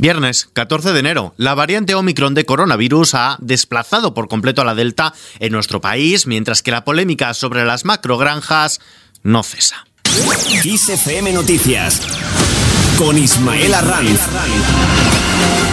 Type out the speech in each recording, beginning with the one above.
Viernes 14 de enero, la variante Omicron de coronavirus ha desplazado por completo a la Delta en nuestro país, mientras que la polémica sobre las macrogranjas no cesa. Noticias con Ismael.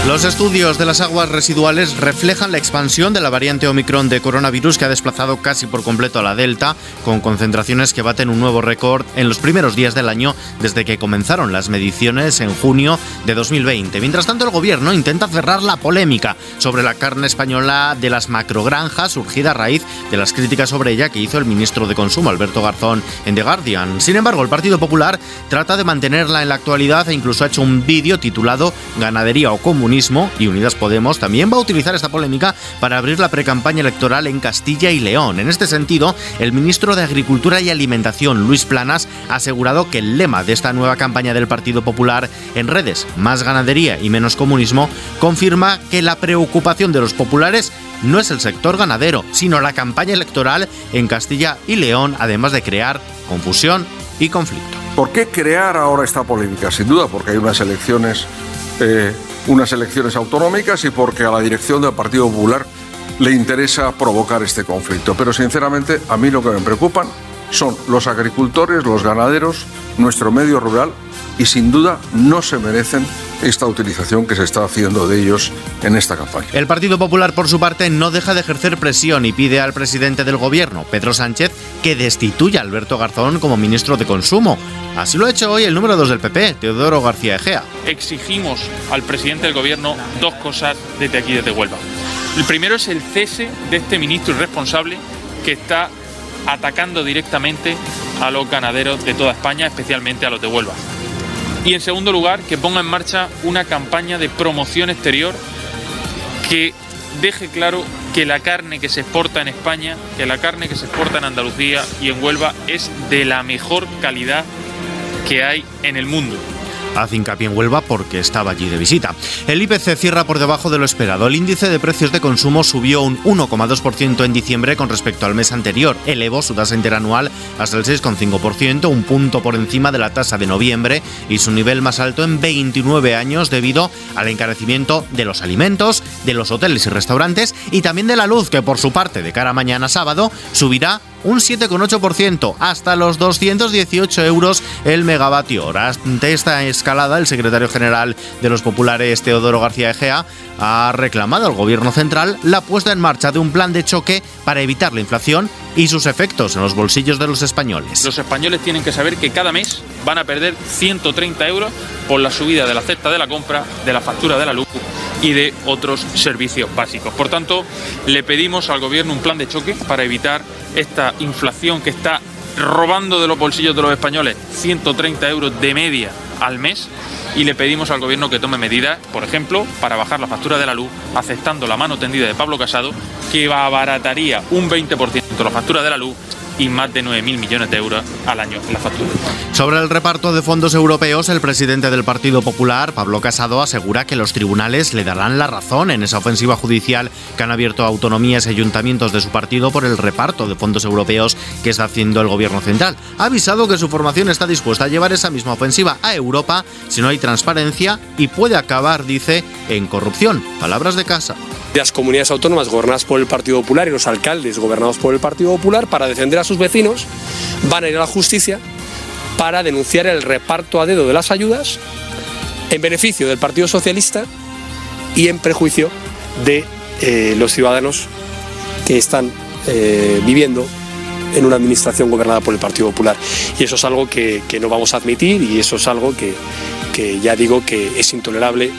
Los estudios de las aguas residuales reflejan la expansión de la variante Omicron de coronavirus que ha desplazado casi por completo a la Delta, con concentraciones que baten un nuevo récord en los primeros días del año desde que comenzaron las mediciones en junio de 2020. Mientras tanto, el gobierno intenta cerrar la polémica sobre la carne española de las macrogranjas, surgida a raíz de las críticas sobre ella que hizo el ministro de Consumo, Alberto Garzón, en The Guardian. Sin embargo, el Partido Popular trata de mantenerla en la actualidad e incluso ha hecho un vídeo titulado Ganadería o Y Unidas Podemos también va a utilizar esta polémica para abrir la precampaña electoral en Castilla y León. En este sentido, el ministro de Agricultura y Alimentación, Luis Planas, ha asegurado que el lema de esta nueva campaña del Partido Popular en redes, más ganadería y menos comunismo, confirma que la preocupación de los populares no es el sector ganadero, sino la campaña electoral en Castilla y León, además de crear confusión y conflicto. ¿Por qué crear ahora esta polémica? Sin duda, porque hay unas elecciones eh, unas elecciones autonómicas y porque a la dirección del Partido Popular le interesa provocar este conflicto. Pero sinceramente a mí lo que me preocupan son los agricultores, los ganaderos, nuestro medio rural y sin duda no se merecen esta utilización que se está haciendo de ellos en esta campaña. El Partido Popular, por su parte, no deja de ejercer presión y pide al presidente del gobierno, Pedro Sánchez, que destituya a Alberto Garzón como ministro de Consumo. Así lo ha hecho hoy el número 2 del PP, Teodoro García Egea. Exigimos al presidente del gobierno dos cosas desde aquí, desde Huelva. El primero es el cese de este ministro irresponsable que está atacando directamente a los ganaderos de toda España, especialmente a los de Huelva. Y en segundo lugar, que ponga en marcha una campaña de promoción exterior que deje claro que la carne que se exporta en España, que la carne que se exporta en Andalucía y en Huelva es de la mejor calidad que hay en el mundo hace hincapié en Huelva porque estaba allí de visita. El IPC cierra por debajo de lo esperado. El índice de precios de consumo subió un 1,2% en diciembre con respecto al mes anterior. Elevó su tasa interanual hasta el 6,5%, un punto por encima de la tasa de noviembre y su nivel más alto en 29 años debido al encarecimiento de los alimentos, de los hoteles y restaurantes y también de la luz que por su parte de cara a mañana sábado subirá un 7,8% hasta los 218 euros el megavatio hora. Ante esta escalada, el secretario general de los populares, Teodoro García Egea, ha reclamado al gobierno central la puesta en marcha de un plan de choque para evitar la inflación y sus efectos en los bolsillos de los españoles. Los españoles tienen que saber que cada mes van a perder 130 euros por la subida de la cesta de la compra, de la factura de la luz y de otros servicios básicos. Por tanto, le pedimos al gobierno un plan de choque para evitar esta inflación que está robando de los bolsillos de los españoles 130 euros de media al mes y le pedimos al gobierno que tome medidas, por ejemplo, para bajar la factura de la luz, aceptando la mano tendida de Pablo Casado, que abarataría un 20% la factura de la luz y más de 9.000 millones de euros al año en la factura. Sobre el reparto de fondos europeos, el presidente del Partido Popular, Pablo Casado, asegura que los tribunales le darán la razón en esa ofensiva judicial que han abierto autonomías y ayuntamientos de su partido por el reparto de fondos europeos que está haciendo el gobierno central. Ha avisado que su formación está dispuesta a llevar esa misma ofensiva a Europa si no hay transparencia y puede acabar, dice, en corrupción. Palabras de casa las comunidades autónomas gobernadas por el Partido Popular y los alcaldes gobernados por el Partido Popular para defender a sus vecinos van a ir a la justicia para denunciar el reparto a dedo de las ayudas en beneficio del Partido Socialista y en prejuicio de eh, los ciudadanos que están eh, viviendo en una administración gobernada por el Partido Popular. Y eso es algo que, no vamos a admitir y eso es algo que, que ya digo que es intolerable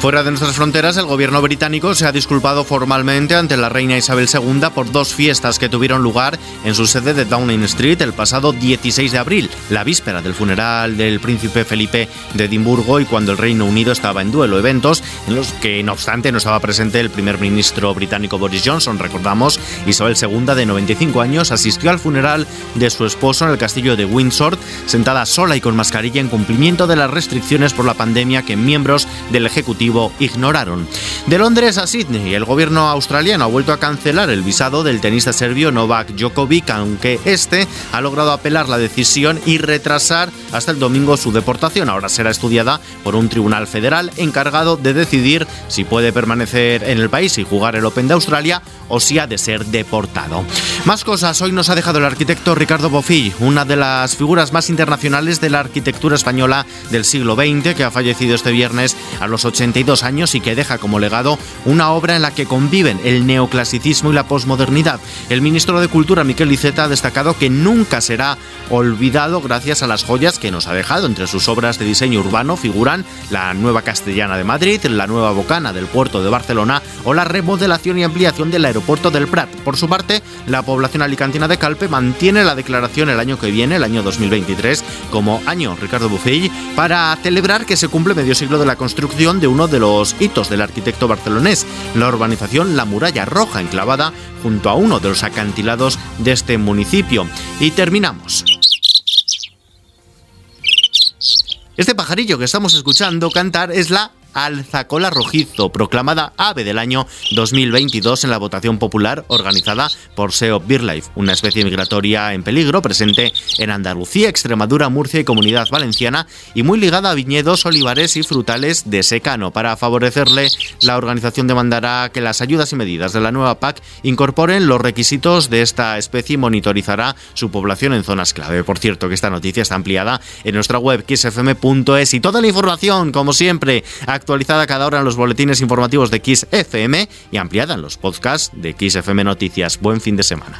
Fuera de nuestras fronteras, el gobierno británico se ha disculpado formalmente ante la reina Isabel II por dos fiestas que tuvieron lugar en su sede de Downing Street el pasado 16 de abril, la víspera del funeral del príncipe Felipe de Edimburgo y cuando el Reino Unido estaba en duelo. Eventos en los que, no obstante, no estaba presente el primer ministro británico Boris Johnson. Recordamos, Isabel II, de 95 años, asistió al funeral de su esposo en el castillo de Windsor, sentada sola y con mascarilla en cumplimiento de las restricciones por la pandemia que miembros del Ejecutivo ignoraron. De Londres a Sydney, el gobierno australiano ha vuelto a cancelar el visado del tenista serbio Novak Djokovic, aunque este ha logrado apelar la decisión y retrasar hasta el domingo su deportación. Ahora será estudiada por un tribunal federal encargado de decidir si puede permanecer en el país y jugar el Open de Australia o si ha de ser deportado. Más cosas, hoy nos ha dejado el arquitecto Ricardo Bofill, una de las figuras más internacionales de la arquitectura española del siglo XX, que ha fallecido este viernes a los 82 años y que deja como legado una obra en la que conviven el neoclasicismo y la posmodernidad. El ministro de Cultura, Miquel Iceta, ha destacado que nunca será olvidado gracias a las joyas que nos ha dejado. Entre sus obras de diseño urbano figuran la Nueva Castellana de Madrid, la Nueva Bocana del puerto de Barcelona o la remodelación y ampliación del aeropuerto del Prat. Por su parte, la población alicantina de Calpe mantiene la declaración el año que viene, el año 2023, como año Ricardo Buffet, para celebrar que se cumple medio siglo de la construcción de uno de los hitos del arquitecto barcelonés, la urbanización La Muralla Roja, enclavada junto a uno de los acantilados de este municipio. Y terminamos. Este pajarillo que estamos escuchando cantar es la alzacola rojizo, proclamada ave del año 2022 en la votación popular organizada por SEO BirdLife, una especie migratoria en peligro presente en Andalucía, Extremadura, Murcia y Comunidad Valenciana y muy ligada a viñedos, olivares y frutales de secano. Para favorecerle, la organización demandará que las ayudas y medidas de la nueva PAC incorporen los requisitos de esta especie y monitorizará su población en zonas clave. Por cierto, que esta noticia está ampliada en nuestra web xfm.es y toda la información, como siempre, actualizada cada hora en los boletines informativos de Kiss FM y ampliada en los podcasts de Kiss FM Noticias. Buen fin de semana.